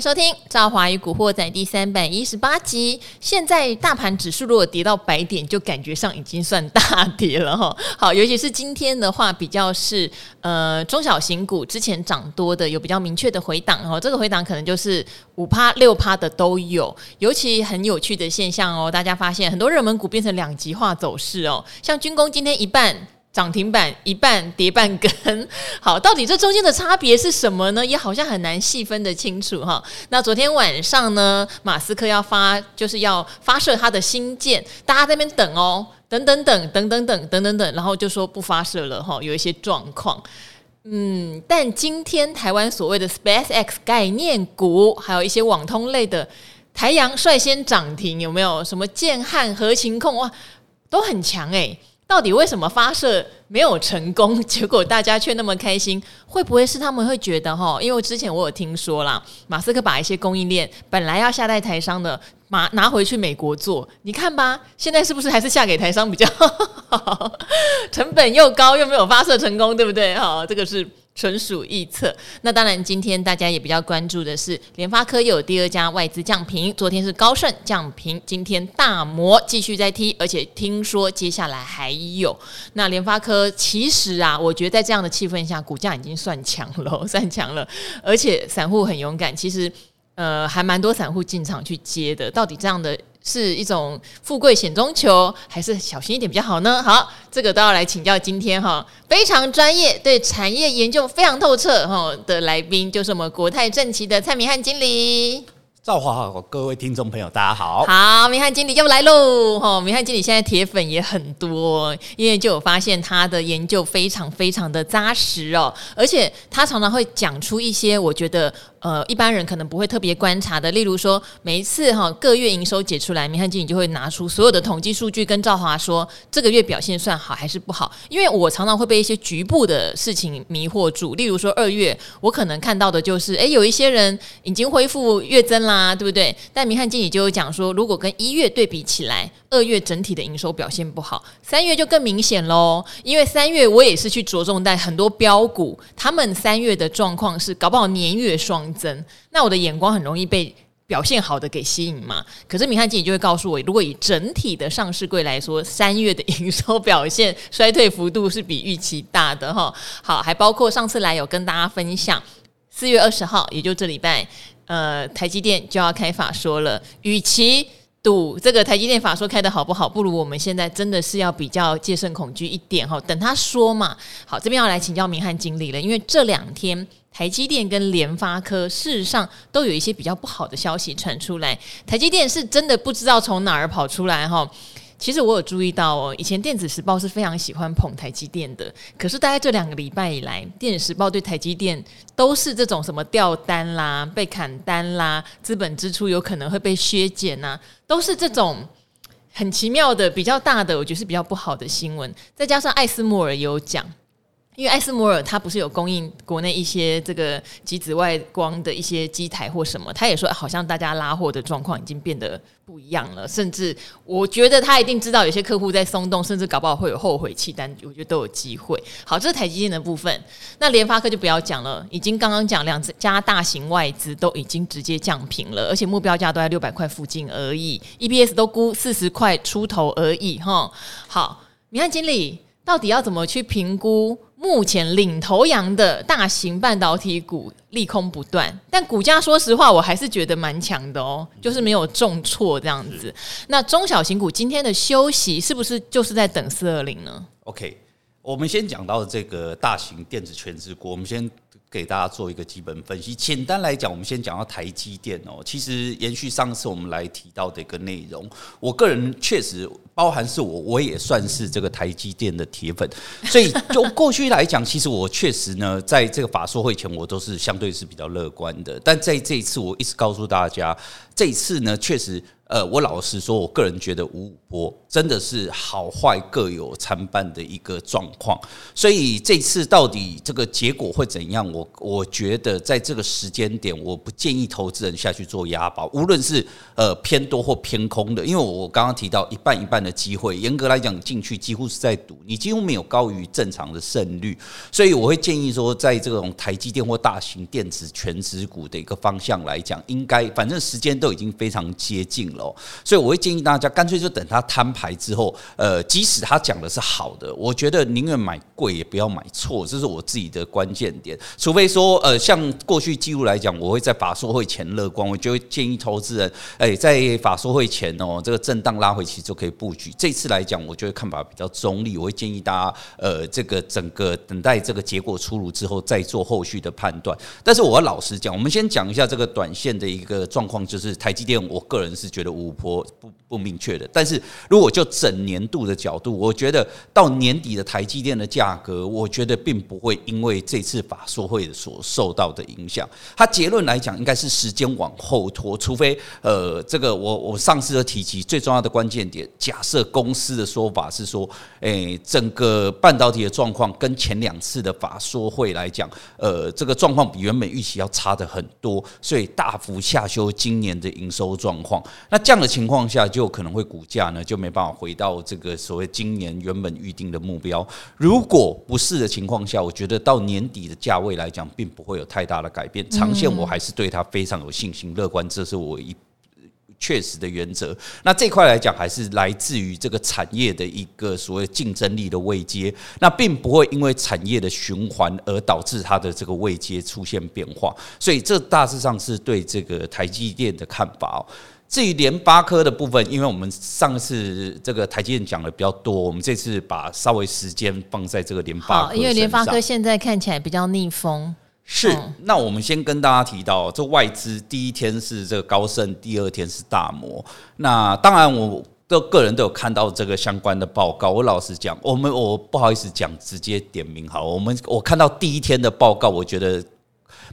收听《赵华与古惑仔》第三百一十八集。现在大盘指数如果跌到百点，就感觉上已经算大跌了哈。好，尤其是今天的话，比较是呃中小型股之前涨多的，有比较明确的回档哦。这个回档可能就是五趴六趴的都有。尤其很有趣的现象哦，大家发现很多热门股变成两极化走势哦，像军工今天一半。涨停板一半跌半根，好，到底这中间的差别是什么呢？也好像很难细分得清楚哈。那昨天晚上呢，马斯克要发，就是要发射他的星舰，大家在那边等哦，等等等等等等等等等，然后就说不发射了哈，有一些状况。嗯，但今天台湾所谓的 SpaceX 概念股，还有一些网通类的台阳率先涨停，有没有？什么建汉、合情控哇，都很强诶。到底为什么发射没有成功？结果大家却那么开心，会不会是他们会觉得哈？因为之前我有听说啦，马斯克把一些供应链本来要下在台商的，拿拿回去美国做，你看吧，现在是不是还是下给台商比较好？成本又高，又没有发射成功，对不对？哈，这个是。纯属臆测。那当然，今天大家也比较关注的是联发科又有第二家外资降评。昨天是高盛降评，今天大摩继续在踢，而且听说接下来还有。那联发科其实啊，我觉得在这样的气氛下，股价已经算强了，算强了。而且散户很勇敢，其实呃还蛮多散户进场去接的。到底这样的？是一种富贵险中求，还是小心一点比较好呢？好，这个都要来请教今天哈非常专业、对产业研究非常透彻哈的来宾，就是我们国泰正奇的蔡明汉经理。赵华好，各位听众朋友，大家好。好，明翰经理又来喽！哈，明翰经理现在铁粉也很多，因为就有发现他的研究非常非常的扎实哦，而且他常常会讲出一些我觉得。呃，一般人可能不会特别观察的，例如说，每一次哈各月营收解出来，明翰经理就会拿出所有的统计数据跟赵华说，这个月表现算好还是不好？因为我常常会被一些局部的事情迷惑住，例如说二月，我可能看到的就是，诶，有一些人已经恢复月增啦，啊对不对？但明汉经理就有讲说，如果跟一月对比起来，二月整体的营收表现不好，三月就更明显喽，因为三月我也是去着重在很多标股，他们三月的状况是搞不好年月双。增，那我的眼光很容易被表现好的给吸引嘛。可是明汉经理就会告诉我，如果以整体的上市柜来说，三月的营收表现衰退幅度是比预期大的哈。好，还包括上次来有跟大家分享，四月二十号，也就这礼拜，呃，台积电就要开法说了。与其赌这个台积电法说开得好不好，不如我们现在真的是要比较戒慎恐惧一点哈。等他说嘛。好，这边要来请教明翰经理了，因为这两天。台积电跟联发科事实上都有一些比较不好的消息传出来。台积电是真的不知道从哪儿跑出来哈。其实我有注意到哦，以前电子时报是非常喜欢捧台积电的，可是大概这两个礼拜以来，电子时报对台积电都是这种什么掉单啦、被砍单啦、资本支出有可能会被削减呐，都是这种很奇妙的、比较大的，我觉得是比较不好的新闻。再加上艾斯莫尔也有讲。因为艾斯摩尔它不是有供应国内一些这个极紫外光的一些机台或什么，他也说好像大家拉货的状况已经变得不一样了，甚至我觉得他一定知道有些客户在松动，甚至搞不好会有后悔弃单，我觉得都有机会。好，这是台积电的部分，那联发科就不要讲了，已经刚刚讲两家大型外资都已经直接降评了，而且目标价都在六百块附近而已，EPS 都估四十块出头而已哈。好，明汉经理到底要怎么去评估？目前领头羊的大型半导体股利空不断，但股价说实话，我还是觉得蛮强的哦，就是没有重挫这样子。那中小型股今天的休息是不是就是在等四二零呢？OK，我们先讲到这个大型电子全职股，我们先。给大家做一个基本分析。简单来讲，我们先讲到台积电哦。其实延续上次我们来提到的一个内容，我个人确实包含是我，我也算是这个台积电的铁粉。所以就过去来讲，其实我确实呢，在这个法说会前，我都是相对是比较乐观的。但在这一次，我一直告诉大家，这一次呢，确实。呃，我老实说，我个人觉得五五波真的是好坏各有参半的一个状况，所以这次到底这个结果会怎样？我我觉得在这个时间点，我不建议投资人下去做押宝，无论是呃偏多或偏空的，因为我刚刚提到一半一半的机会，严格来讲进去几乎是在赌，你几乎没有高于正常的胜率，所以我会建议说，在这种台积电或大型电子全值股的一个方向来讲，应该反正时间都已经非常接近了。哦所以我会建议大家，干脆就等他摊牌之后，呃，即使他讲的是好的，我觉得宁愿买贵也不要买错，这是我自己的关键点。除非说，呃，像过去记录来讲，我会在法说会前乐观，我就会建议投资人，哎，在法说会前哦，这个震荡拉回其实就可以布局。这次来讲，我觉得看法比较中立，我会建议大家，呃，这个整个等待这个结果出炉之后再做后续的判断。但是我要老实讲，我们先讲一下这个短线的一个状况，就是台积电，我个人是觉得。五婆不不明确的，但是如果就整年度的角度，我觉得到年底的台积电的价格，我觉得并不会因为这次法说会所受到的影响。它结论来讲，应该是时间往后拖，除非呃，这个我我上次的提及最重要的关键点，假设公司的说法是说，诶，整个半导体的状况跟前两次的法说会来讲，呃，这个状况比原本预期要差的很多，所以大幅下修今年的营收状况。那这样的情况下，就可能会股价呢就没办法回到这个所谓今年原本预定的目标。如果不是的情况下，我觉得到年底的价位来讲，并不会有太大的改变。长线我还是对它非常有信心、乐观，这是我一确实的原则。那这块来讲，还是来自于这个产业的一个所谓竞争力的位阶。那并不会因为产业的循环而导致它的这个位阶出现变化。所以这大致上是对这个台积电的看法。至于联发科的部分，因为我们上次这个台积电讲的比较多，我们这次把稍微时间放在这个联发科。好，因为联发科现在看起来比较逆风。是，那我们先跟大家提到，这外资第一天是这个高盛，第二天是大摩。那当然，我都个人都有看到这个相关的报告。我老实讲，我们我不好意思讲，直接点名好。我们我看到第一天的报告，我觉得。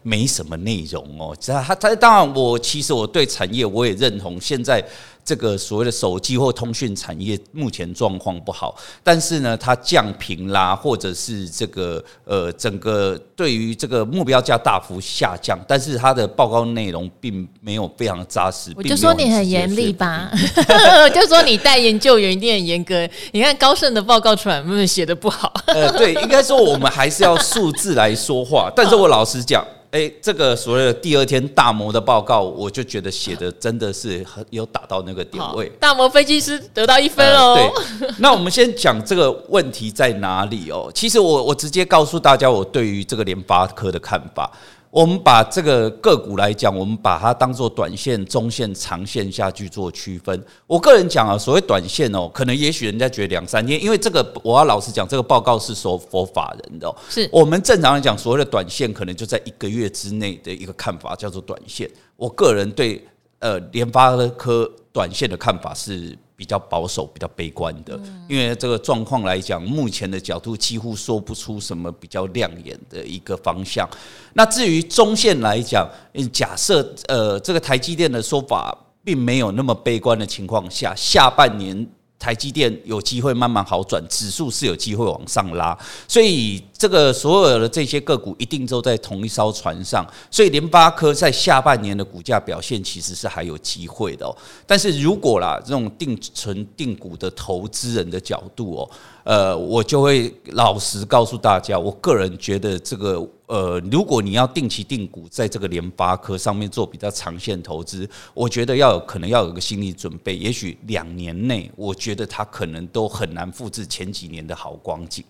没什么内容哦，他他当然，我其实我对产业我也认同，现在这个所谓的手机或通讯产业目前状况不好，但是呢，它降频啦，或者是这个呃整个对于这个目标价大幅下降，但是它的报告内容并没有非常扎实。我就说你很严厉吧，就说你带研究员一定很严格。你看高盛的报告出来，不是写的不好？呃，对，应该说我们还是要数字来说话，但是我老实讲。哎、欸，这个所谓的第二天大摩的报告，我就觉得写的真的是很有打到那个点位。大摩分析师得到一分哦、呃。对，那我们先讲这个问题在哪里哦。其实我我直接告诉大家，我对于这个联发科的看法。我们把这个个股来讲，我们把它当做短线、中线、长线下去做区分。我个人讲啊，所谓短线哦，可能也许人家觉得两三天，因为这个我要老实讲，这个报告是说佛法人的。是我们正常来讲，所谓的短线可能就在一个月之内的一个看法，叫做短线。我个人对呃联发科短线的看法是。比较保守、比较悲观的，因为这个状况来讲，目前的角度几乎说不出什么比较亮眼的一个方向。那至于中线来讲，假设呃这个台积电的说法并没有那么悲观的情况下，下半年。台积电有机会慢慢好转，指数是有机会往上拉，所以这个所有的这些个股一定都在同一艘船上，所以联发科在下半年的股价表现其实是还有机会的。但是如果啦，这种定存定股的投资人的角度哦。呃，我就会老实告诉大家，我个人觉得这个呃，如果你要定期定股，在这个联发科上面做比较长线投资，我觉得要有可能要有个心理准备，也许两年内，我觉得它可能都很难复制前几年的好光景。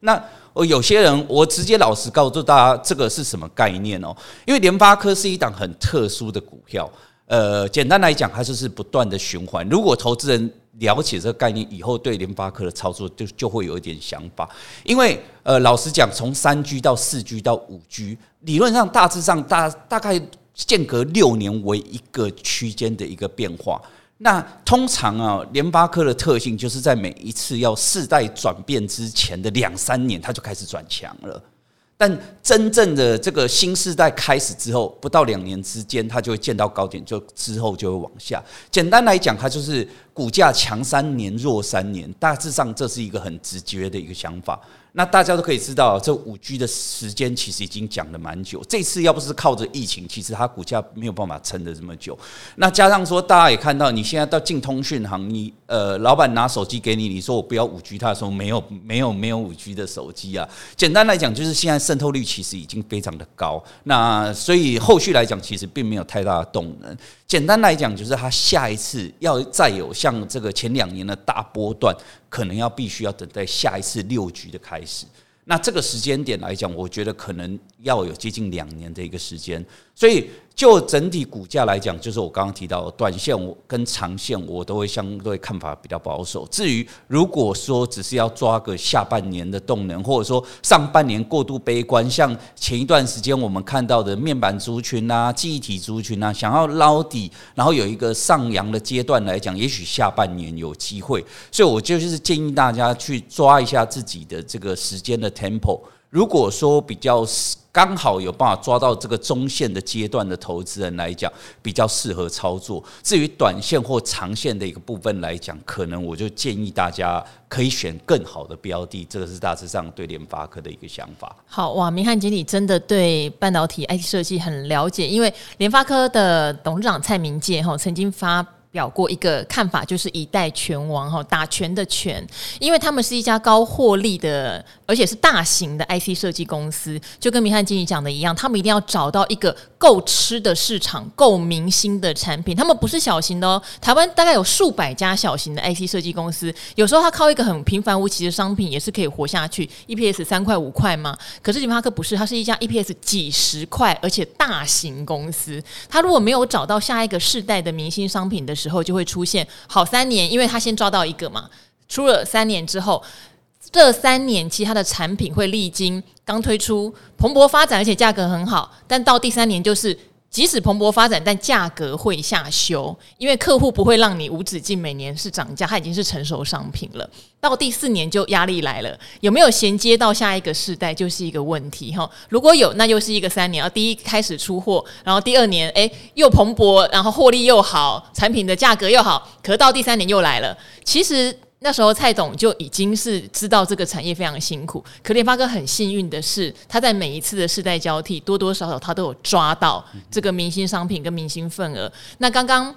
那有些人，我直接老实告诉大家，这个是什么概念哦？因为联发科是一档很特殊的股票，呃，简单来讲，它就是不断的循环。如果投资人了解这个概念以后，对联发科的操作就就会有一点想法。因为呃，老实讲，从三 G 到四 G 到五 G，理论上大致上大大概间隔六年为一个区间的一个变化。那通常啊，联发科的特性就是在每一次要世代转变之前的两三年，它就开始转强了。但真正的这个新时代开始之后，不到两年之间，它就会见到高点，就之后就会往下。简单来讲，它就是股价强三年，弱三年，大致上这是一个很直觉的一个想法。那大家都可以知道，这五 G 的时间其实已经讲了蛮久。这次要不是靠着疫情，其实它股价没有办法撑得这么久。那加上说，大家也看到，你现在到进通讯行，你呃，老板拿手机给你，你说我不要五 G，他说没有，没有，没有五 G 的手机啊。简单来讲，就是现在渗透率其实已经非常的高。那所以后续来讲，其实并没有太大的动能。简单来讲，就是它下一次要再有像这个前两年的大波段，可能要必须要等待下一次六局的开始。那这个时间点来讲，我觉得可能要有接近两年的一个时间，所以。就整体股价来讲，就是我刚刚提到的短线跟长线，我都会相对看法比较保守。至于如果说只是要抓个下半年的动能，或者说上半年过度悲观，像前一段时间我们看到的面板族群啊、记忆体族群啊，想要捞底，然后有一个上扬的阶段来讲，也许下半年有机会。所以我就是建议大家去抓一下自己的这个时间的 tempo。如果说比较刚好有办法抓到这个中线的阶段的投资人来讲，比较适合操作。至于短线或长线的一个部分来讲，可能我就建议大家可以选更好的标的。这个是大致上对联发科的一个想法。好哇，明翰经理真的对半导体 IT 设计很了解，因为联发科的董事长蔡明介哈曾经发。表过一个看法，就是一代拳王哈，打拳的拳，因为他们是一家高获利的，而且是大型的 IC 设计公司，就跟明翰经理讲的一样，他们一定要找到一个够吃的市场、够明星的产品。他们不是小型的哦，台湾大概有数百家小型的 IC 设计公司，有时候他靠一个很平凡无奇的商品也是可以活下去，EPS 三块五块嘛。可是联发科不是，它是一家 EPS 几十块，而且大型公司，它如果没有找到下一个世代的明星商品的时候，就会出现好三年，因为他先抓到一个嘛，出了三年之后，这三年其他的产品会历经刚推出蓬勃发展，而且价格很好，但到第三年就是。即使蓬勃发展，但价格会下修，因为客户不会让你无止境每年是涨价，它已经是成熟商品了。到第四年就压力来了，有没有衔接到下一个世代就是一个问题哈。如果有，那又是一个三年，啊第一开始出货，然后第二年诶又蓬勃，然后获利又好，产品的价格又好，可到第三年又来了。其实。那时候蔡总就已经是知道这个产业非常辛苦，可联发哥很幸运的是，他在每一次的世代交替，多多少少他都有抓到这个明星商品跟明星份额。那刚刚。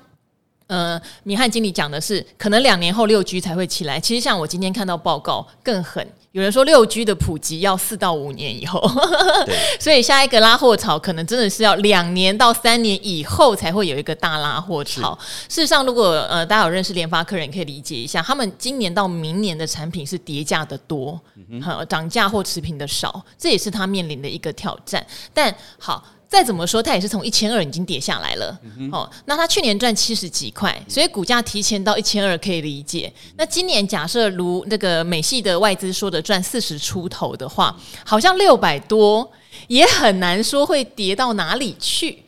呃，明翰经理讲的是，可能两年后六 G 才会起来。其实像我今天看到报告更狠，有人说六 G 的普及要四到五年以后，所以下一个拉货潮可能真的是要两年到三年以后才会有一个大拉货潮。事实上，如果呃大家有认识联发科人，可以理解一下，他们今年到明年的产品是叠价的多，嗯哼，涨价或持平的少，这也是他面临的一个挑战。但好。再怎么说，它也是从一千二已经跌下来了。哦，那它去年赚七十几块，所以股价提前到一千二可以理解。那今年假设如那个美系的外资说的赚四十出头的话，好像六百多也很难说会跌到哪里去。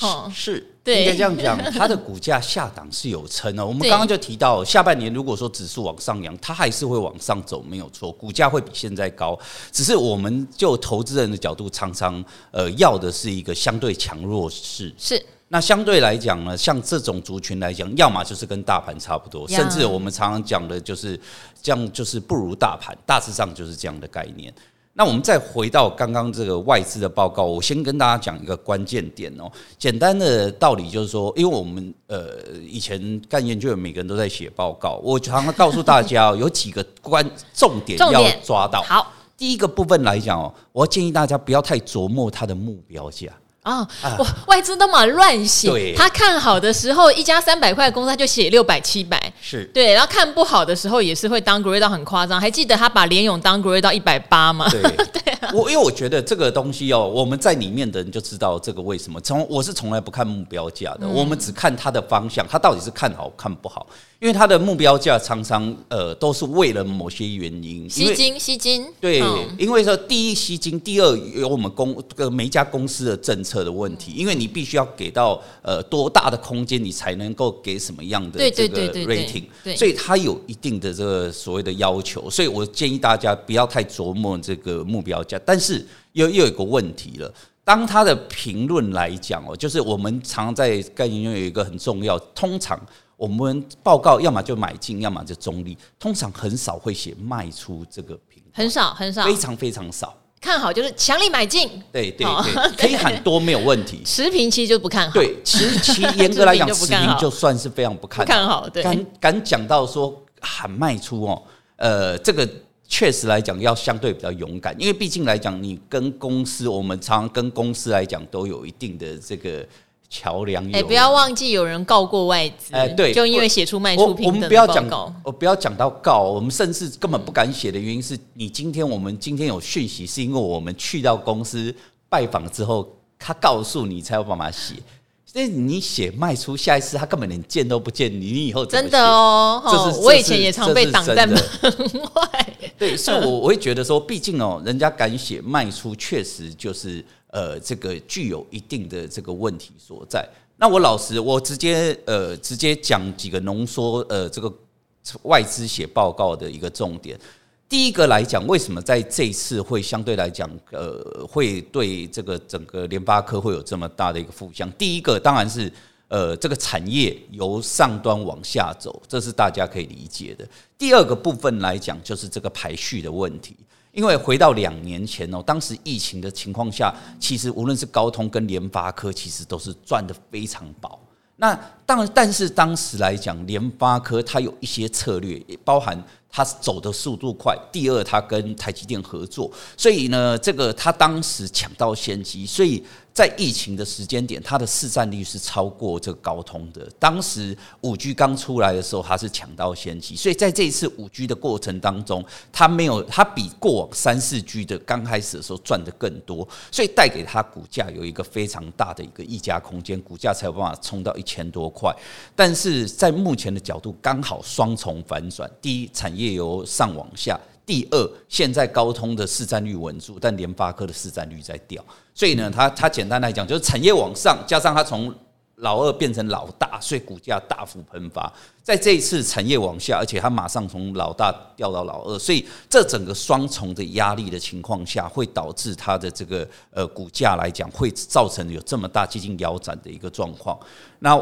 哦，是。对，应该这样讲，它的股价下档是有撑的。我们刚刚就提到，下半年如果说指数往上扬，它还是会往上走，没有错，股价会比现在高。只是我们就投资人的角度，常常呃要的是一个相对强弱势。是，那相对来讲呢，像这种族群来讲，要么就是跟大盘差不多，甚至我们常常讲的就是这样，就是不如大盘，大致上就是这样的概念。那我们再回到刚刚这个外资的报告，我先跟大家讲一个关键点哦。简单的道理就是说，因为我们呃以前干研究员每个人都在写报告，我常常告诉大家有几个关重点要抓到。好，第一个部分来讲哦，我建议大家不要太琢磨它的目标价。哦，哇，外资都嘛乱写，他看好的时候，一家三百块的公司他就写六百七百，是。对，然后看不好的时候也是会 downgrade 到很夸张，还记得他把联勇 downgrade 到一百八吗？对，对啊，我因为我觉得这个东西哦，我们在里面的人就知道这个为什么，从我是从来不看目标价的，嗯、我们只看它的方向，它到底是看好看不好。因为它的目标价常常呃都是为了某些原因吸金吸金，对，因为说第一吸金，第二有我们公呃每一家公司的政策。的问题，因为你必须要给到呃多大的空间，你才能够给什么样的这个 rating，所以它有一定的这个所谓的要求，所以我建议大家不要太琢磨这个目标价，但是又又有一个问题了。当他的评论来讲哦，就是我们常常在概念中有一个很重要，通常我们报告要么就买进，要么就中立，通常很少会写卖出这个评，很少很少，非常非常少。看好就是强力买进，对对对，可以喊多没有问题。持平其实就不看好，对，其实其实严格来讲，持平就算是非常不看看好。对，敢敢讲到说喊卖出哦，呃，这个。确实来讲，要相对比较勇敢，因为毕竟来讲，你跟公司，我们常常跟公司来讲，都有一定的这个桥梁。哎，不要忘记有人告过外资，哎，对，就因为写出卖出平等的报告。我不要讲到告，我们甚至根本不敢写的原因是你今天我们今天有讯息，是因为我们去到公司拜访之后，他告诉你才有办法写。所以你写卖出，下一次他根本连见都不见你，你以后真的哦，这是我以前也常被挡在门外。对，所以我我会觉得说，毕竟哦，人家敢写卖出，确实就是呃，这个具有一定的这个问题所在。那我老实，我直接呃，直接讲几个浓缩呃，这个外资写报告的一个重点。第一个来讲，为什么在这一次会相对来讲，呃，会对这个整个联发科会有这么大的一个负向？第一个当然是，呃，这个产业由上端往下走，这是大家可以理解的。第二个部分来讲，就是这个排序的问题。因为回到两年前哦，当时疫情的情况下，其实无论是高通跟联发科，其实都是赚的非常薄。那当，但是当时来讲，联发科它有一些策略，也包含。它走的速度快，第二，它跟台积电合作，所以呢，这个它当时抢到先机，所以。在疫情的时间点，它的市占率是超过这个高通的。当时五 G 刚出来的时候，它是抢到先机，所以在这一次五 G 的过程当中，它没有，它比过往三四 G 的刚开始的时候赚的更多，所以带给它股价有一个非常大的一个溢价空间，股价才有办法冲到一千多块。但是在目前的角度，刚好双重反转：第一，产业由上往下。第二，现在高通的市占率稳住，但联发科的市占率在掉，所以呢，它它简单来讲就是产业往上，加上它从老二变成老大，所以股价大幅喷发。在这一次产业往下，而且它马上从老大掉到老二，所以这整个双重的压力的情况下，会导致它的这个呃股价来讲，会造成有这么大接近腰斩的一个状况。那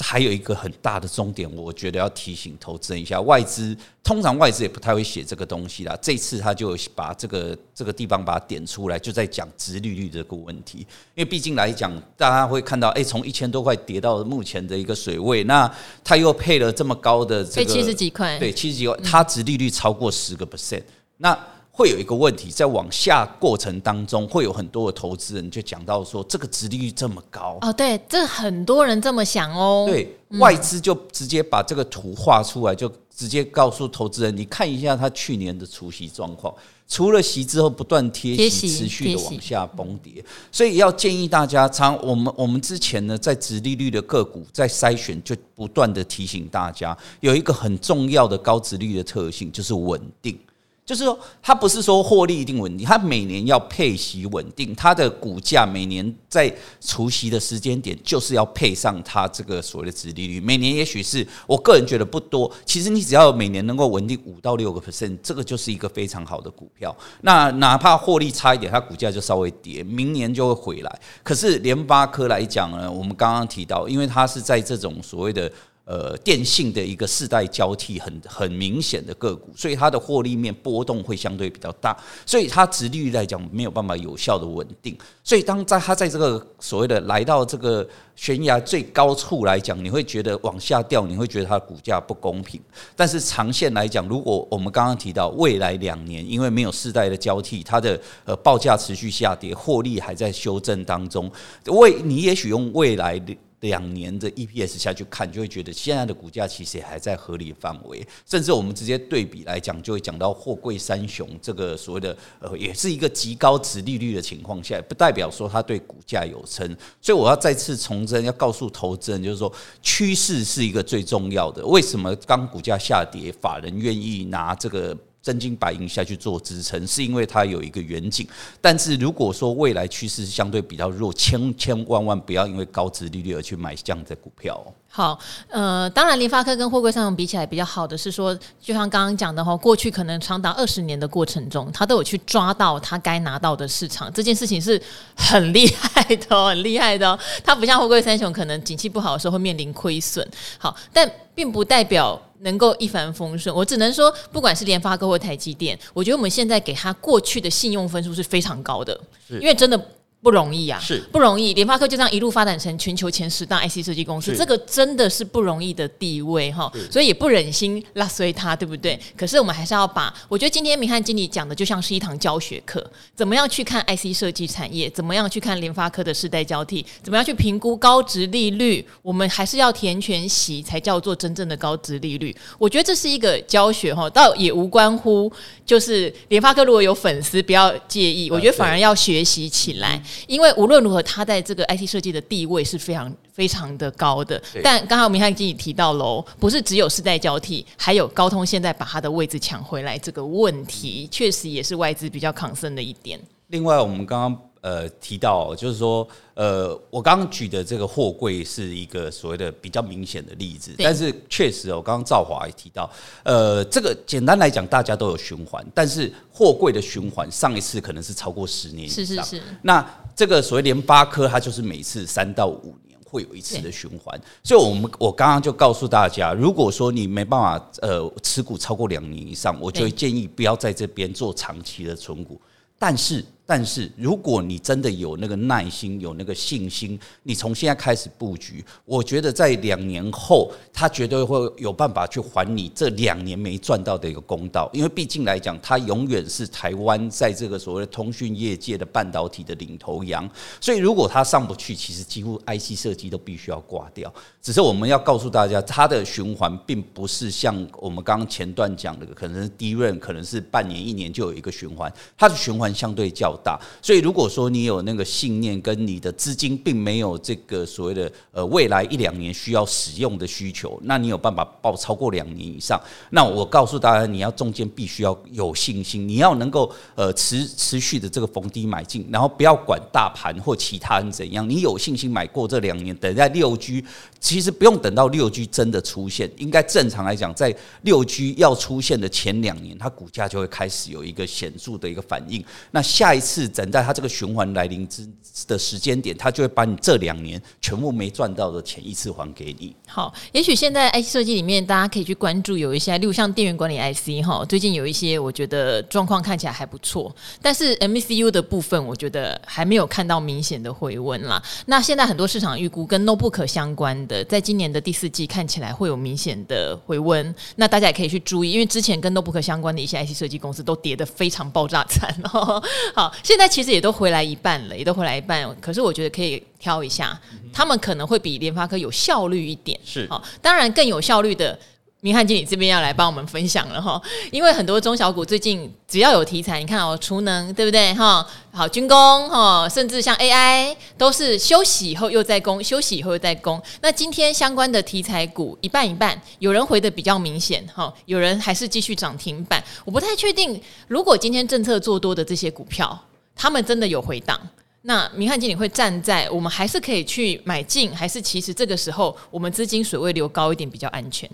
还有一个很大的重点，我觉得要提醒投资人一下，外资通常外资也不太会写这个东西啦。这次他就把这个这个地方把它点出来，就在讲殖利率这个问题。因为毕竟来讲，大家会看到，哎，从一千多块跌到目前的一个水位，那他又配了这么高的这个七十几块，对，七十几块，它殖利率超过十个 percent，那。会有一个问题，在往下过程当中，会有很多的投资人就讲到说，这个殖利率这么高哦，对，这很多人这么想哦。对，外资就直接把这个图画出来，就直接告诉投资人，你看一下他去年的除息状况，除了息之后不断贴息，持续的往下崩跌，所以要建议大家，常我们我们之前呢，在殖利率的个股在筛选，就不断的提醒大家，有一个很重要的高殖利率的特性，就是稳定。就是说，它不是说获利一定稳定，它每年要配息稳定，它的股价每年在除息的时间点，就是要配上它这个所谓的殖利率。每年也许是我个人觉得不多，其实你只要每年能够稳定五到六个 percent，这个就是一个非常好的股票。那哪怕获利差一点，它股价就稍微跌，明年就会回来。可是联发科来讲呢，我们刚刚提到，因为它是在这种所谓的。呃，电信的一个世代交替很很明显的个股，所以它的获利面波动会相对比较大，所以它殖利率来讲没有办法有效的稳定。所以当在它在这个所谓的来到这个悬崖最高处来讲，你会觉得往下掉，你会觉得它的股价不公平。但是长线来讲，如果我们刚刚提到未来两年，因为没有世代的交替，它的呃报价持续下跌，获利还在修正当中，未你也许用未来的。两年的 EPS 下去看，就会觉得现在的股价其实也还在合理范围，甚至我们直接对比来讲，就会讲到货柜三雄这个所谓的呃，也是一个极高值利率的情况下，不代表说它对股价有撑。所以我要再次重申，要告诉投资人，就是说趋势是一个最重要的。为什么当股价下跌，法人愿意拿这个？真金白银下去做支撑，是因为它有一个远景。但是如果说未来趋势相对比较弱，千千万万不要因为高殖利率而去买这样的股票。好，呃，当然联发科跟货柜三雄比起来比较好的是说，就像刚刚讲的哈，过去可能长达二十年的过程中，他都有去抓到他该拿到的市场，这件事情是很厉害的，很厉害的哦。他不像货柜三雄，可能景气不好的时候会面临亏损。好，但并不代表能够一帆风顺。我只能说，不管是联发科或台积电，我觉得我们现在给他过去的信用分数是非常高的，因为真的。不容易啊，是不容易。联发科就这样一路发展成全球前十大 IC 设计公司，这个真的是不容易的地位哈，所以也不忍心拉衰它，对不对？可是我们还是要把，我觉得今天明翰经理讲的就像是一堂教学课，怎么样去看 IC 设计产业，怎么样去看联发科的世代交替，怎么样去评估高值利率，我们还是要填全席才叫做真正的高值利率。我觉得这是一个教学哈，倒也无关乎就是联发科如果有粉丝不要介意，我觉得反而要学习起来。因为无论如何，他在这个 IT 设计的地位是非常非常的高的。但刚好明翰经理提到喽，不是只有世代交替，还有高通现在把它的位置抢回来这个问题，确实也是外资比较 concern 的一点。另外，我们刚刚。呃，提到就是说，呃，我刚刚举的这个货柜是一个所谓的比较明显的例子，但是确实哦，刚刚赵华也提到，呃，这个简单来讲，大家都有循环，但是货柜的循环上一次可能是超过十年以上，是是是。那这个所谓联发科，它就是每次三到五年会有一次的循环，所以我们我刚刚就告诉大家，如果说你没办法呃持股超过两年以上，我就建议不要在这边做长期的存股，但是。但是，如果你真的有那个耐心，有那个信心，你从现在开始布局，我觉得在两年后，他绝对会有办法去还你这两年没赚到的一个公道。因为毕竟来讲，他永远是台湾在这个所谓的通讯业界的半导体的领头羊。所以，如果他上不去，其实几乎 IC 设计都必须要挂掉。只是我们要告诉大家，它的循环并不是像我们刚刚前段讲的，可能是 DRAM，可能是半年、一年就有一个循环，它的循环相对较大，所以如果说你有那个信念，跟你的资金并没有这个所谓的呃未来一两年需要使用的需求，那你有办法报超过两年以上？那我告诉大家，你要中间必须要有信心，你要能够呃持持续的这个逢低买进，然后不要管大盘或其他人怎样，你有信心买过这两年，等在六 G，其实不用等到六 G 真的出现，应该正常来讲，在六 G 要出现的前两年，它股价就会开始有一个显著的一个反应。那下一次等在它这个循环来临之的时间点，它就会把你这两年全部没赚到的钱一次还给你。好，也许现在 IC 设计里面，大家可以去关注有一些，例如像电源管理 IC 哈，最近有一些我觉得状况看起来还不错，但是 MCU 的部分，我觉得还没有看到明显的回温啦。那现在很多市场预估跟 Notebook 相关的，在今年的第四季看起来会有明显的回温。那大家也可以去注意，因为之前跟 Notebook 相关的一些 IC 设计公司都跌得非常爆炸惨哦。好，现在其实也都回来一半了，也都回来一半。可是我觉得可以挑一下，他们可能会比联发科有效率一点。是，好，当然更有效率的。明翰经理这边要来帮我们分享了哈，因为很多中小股最近只要有题材，你看哦，储能对不对哈？好，军工哈，甚至像 AI 都是休息以后又在攻，休息以后又在攻。那今天相关的题材股一半一半，有人回得比较明显哈，有人还是继续涨停板。我不太确定，如果今天政策做多的这些股票，他们真的有回档，那明翰经理会站在我们还是可以去买进，还是其实这个时候我们资金水位留高一点比较安全？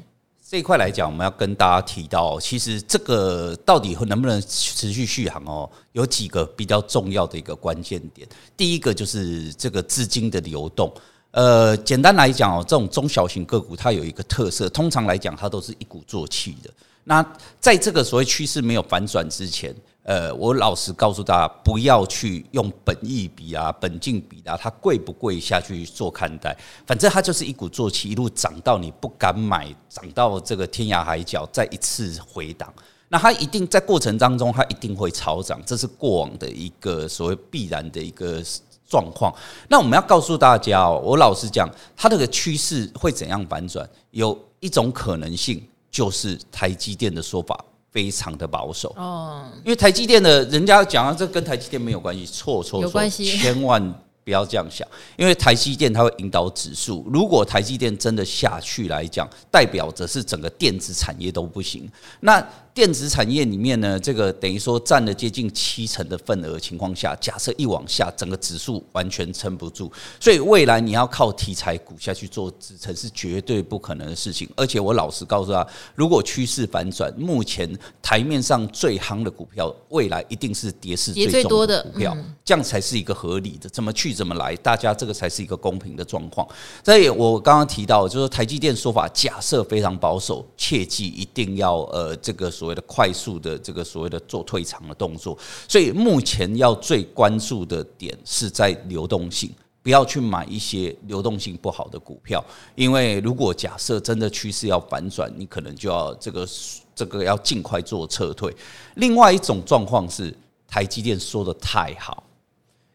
这一块来讲，我们要跟大家提到，其实这个到底能不能持续续航哦，有几个比较重要的一个关键点。第一个就是这个资金的流动。呃，简单来讲哦，这种中小型个股它有一个特色，通常来讲它都是一鼓作气的。那在这个所谓趋势没有反转之前。呃，我老实告诉大家，不要去用本益比啊、本净比啊，它贵不贵下去做看待。反正它就是一鼓作气，一路涨到你不敢买，涨到这个天涯海角，再一次回档。那它一定在过程当中，它一定会超涨，这是过往的一个所谓必然的一个状况。那我们要告诉大家哦，我老实讲，它这个趋势会怎样反转？有一种可能性，就是台积电的说法。非常的保守哦，因为台积电的人家讲啊，这跟台积电没有关系，错错错，千万不要这样想，因为台积电它会引导指数。如果台积电真的下去来讲，代表着是整个电子产业都不行。那电子产业里面呢，这个等于说占了接近七成的份额情况下，假设一往下，整个指数完全撑不住。所以未来你要靠题材股下去做支撑，是绝对不可能的事情。而且我老实告诉他，如果趋势反转，目前台面上最夯的股票，未来一定是跌势最重的股票，这样才是一个合理的。怎么去怎么来，大家这个才是一个公平的状况。所以我刚刚提到，就是台积电说法假设非常保守，切记一定要呃这个。所谓的快速的这个所谓的做退场的动作，所以目前要最关注的点是在流动性，不要去买一些流动性不好的股票，因为如果假设真的趋势要反转，你可能就要这个这个要尽快做撤退。另外一种状况是台积电说的太好，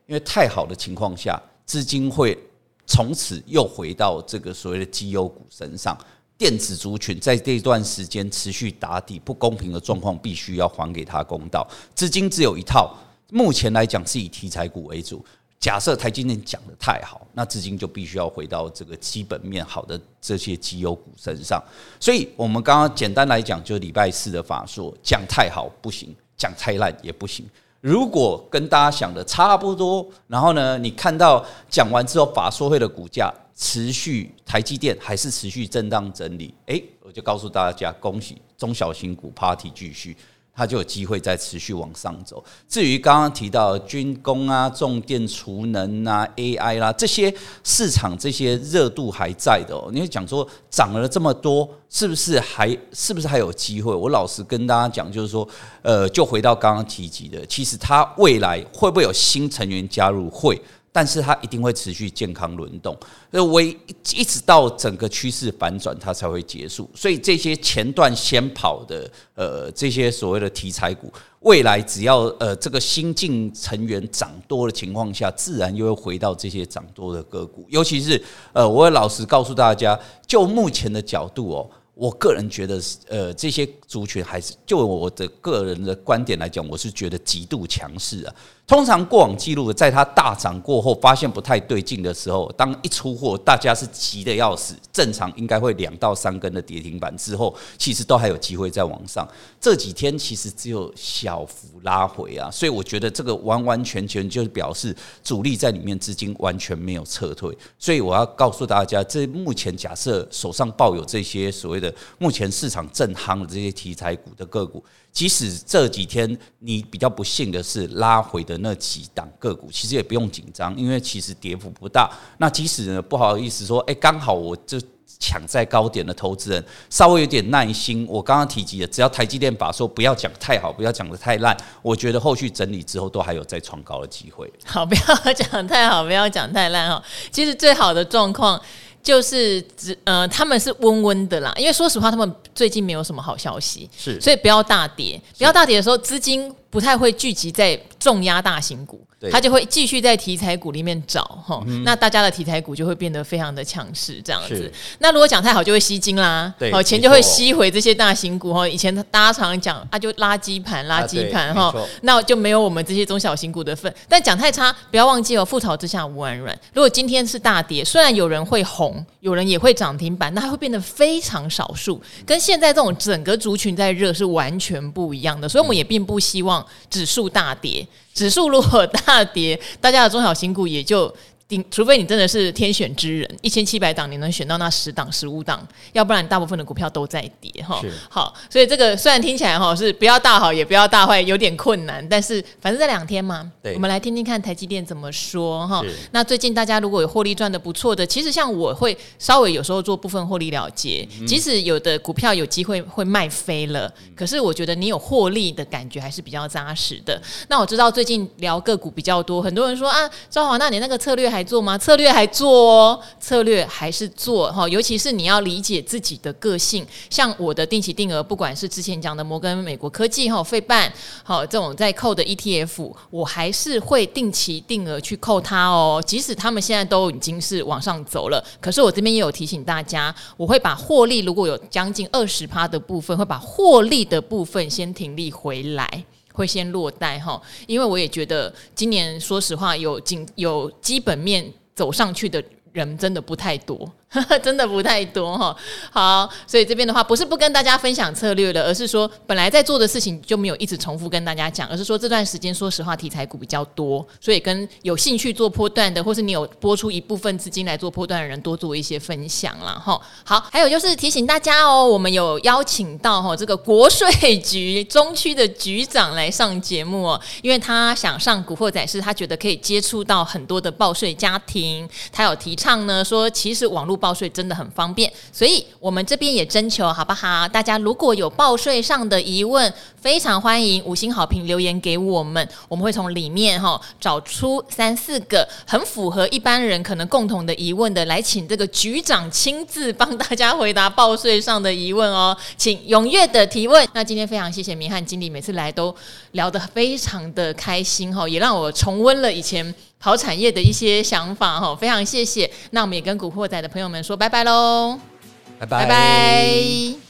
因为太好的情况下，资金会从此又回到这个所谓的绩优股身上。电子族群在这段时间持续打底，不公平的状况必须要还给他公道。资金只有一套，目前来讲是以题材股为主。假设台积电讲得太好，那资金就必须要回到这个基本面好的这些绩优股身上。所以，我们刚刚简单来讲，就礼拜四的法说，讲太好不行，讲太烂也不行。如果跟大家想的差不多，然后呢，你看到讲完之后法说会的股价持续，台积电还是持续震荡整理，诶，我就告诉大家，恭喜中小型股 Party 继续。它就有机会再持续往上走。至于刚刚提到军工啊、重电、储能啊、AI 啦这些市场，这些热度还在的哦。你会讲说涨了这么多，是不是还是不是还有机会？我老实跟大家讲，就是说，呃，就回到刚刚提及的，其实它未来会不会有新成员加入？会。但是它一定会持续健康轮动，所以我一直到整个趋势反转，它才会结束。所以这些前段先跑的，呃，这些所谓的题材股，未来只要呃这个新进成员涨多的情况下，自然又会回到这些涨多的个股。尤其是呃，我也老实告诉大家，就目前的角度哦。我个人觉得，呃，这些族群还是就我的个人的观点来讲，我是觉得极度强势啊。通常过往记录，在它大涨过后，发现不太对劲的时候，当一出货，大家是急得要死。正常应该会两到三根的跌停板之后，其实都还有机会再往上。这几天其实只有小幅拉回啊，所以我觉得这个完完全全就是表示主力在里面资金完全没有撤退。所以我要告诉大家，这目前假设手上抱有这些所谓的目前市场正夯的这些题材股的个股。即使这几天你比较不幸的是拉回的那几档个股，其实也不用紧张，因为其实跌幅不大。那即使呢，不好意思说，诶，刚好我就抢在高点的投资人稍微有点耐心。我刚刚提及的，只要台积电把说不要讲太好，不要讲得太烂，我觉得后续整理之后都还有再创高的机会。好，不要讲太好，不要讲太烂哈。其实最好的状况。就是只呃，他们是温温的啦，因为说实话，他们最近没有什么好消息，是，所以不要大跌，不要大跌的时候，资金不太会聚集在重压大型股。他就会继续在题材股里面找哈，那大家的题材股就会变得非常的强势这样子。那如果讲太好，就会吸金啦，好钱就会吸回这些大型股哈。以前大家常常讲啊，就垃圾盘垃圾盘哈，那就没有我们这些中小型股的份。但讲太差，不要忘记哦，覆巢之下无完卵。如果今天是大跌，虽然有人会红，有人也会涨停板，那还会变得非常少数，跟现在这种整个族群在热是完全不一样的。所以我们也并不希望指数大跌。指数如果大跌，大家的中小型股也就。除非你真的是天选之人，一千七百档你能选到那十档、十五档，要不然大部分的股票都在跌哈。好，所以这个虽然听起来哈是不要大好也不要大坏，有点困难，但是反正这两天嘛，我们来听听看台积电怎么说哈。那最近大家如果有获利赚的不错的，其实像我会稍微有时候做部分获利了结，即使有的股票有机会会卖飞了，可是我觉得你有获利的感觉还是比较扎实的。那我知道最近聊个股比较多，很多人说啊，昭华，那你那个策略还做吗？策略还做哦，策略还是做哈，尤其是你要理解自己的个性。像我的定期定额，不管是之前讲的摩根美国科技哈、费半好这种在扣的 ETF，我还是会定期定额去扣它哦。即使他们现在都已经是往上走了，可是我这边也有提醒大家，我会把获利如果有将近二十趴的部分，会把获利的部分先停利回来。会先落袋哈，因为我也觉得今年说实话有经有基本面走上去的人真的不太多。真的不太多哈，好，所以这边的话不是不跟大家分享策略了，而是说本来在做的事情就没有一直重复跟大家讲，而是说这段时间说实话题材股比较多，所以跟有兴趣做波段的，或是你有拨出一部分资金来做波段的人多做一些分享啦。哈。好，还有就是提醒大家哦，我们有邀请到哈这个国税局中区的局长来上节目哦，因为他想上古惑仔，是他觉得可以接触到很多的报税家庭，他有提倡呢说其实网络。报税真的很方便，所以我们这边也征求好不好？大家如果有报税上的疑问，非常欢迎五星好评留言给我们，我们会从里面哈找出三四个很符合一般人可能共同的疑问的，来请这个局长亲自帮大家回答报税上的疑问哦，请踊跃的提问。那今天非常谢谢明翰经理，每次来都聊得非常的开心哈，也让我重温了以前。好产业的一些想法哈，非常谢谢。那我们也跟古惑仔的朋友们说拜拜喽，拜拜。拜拜。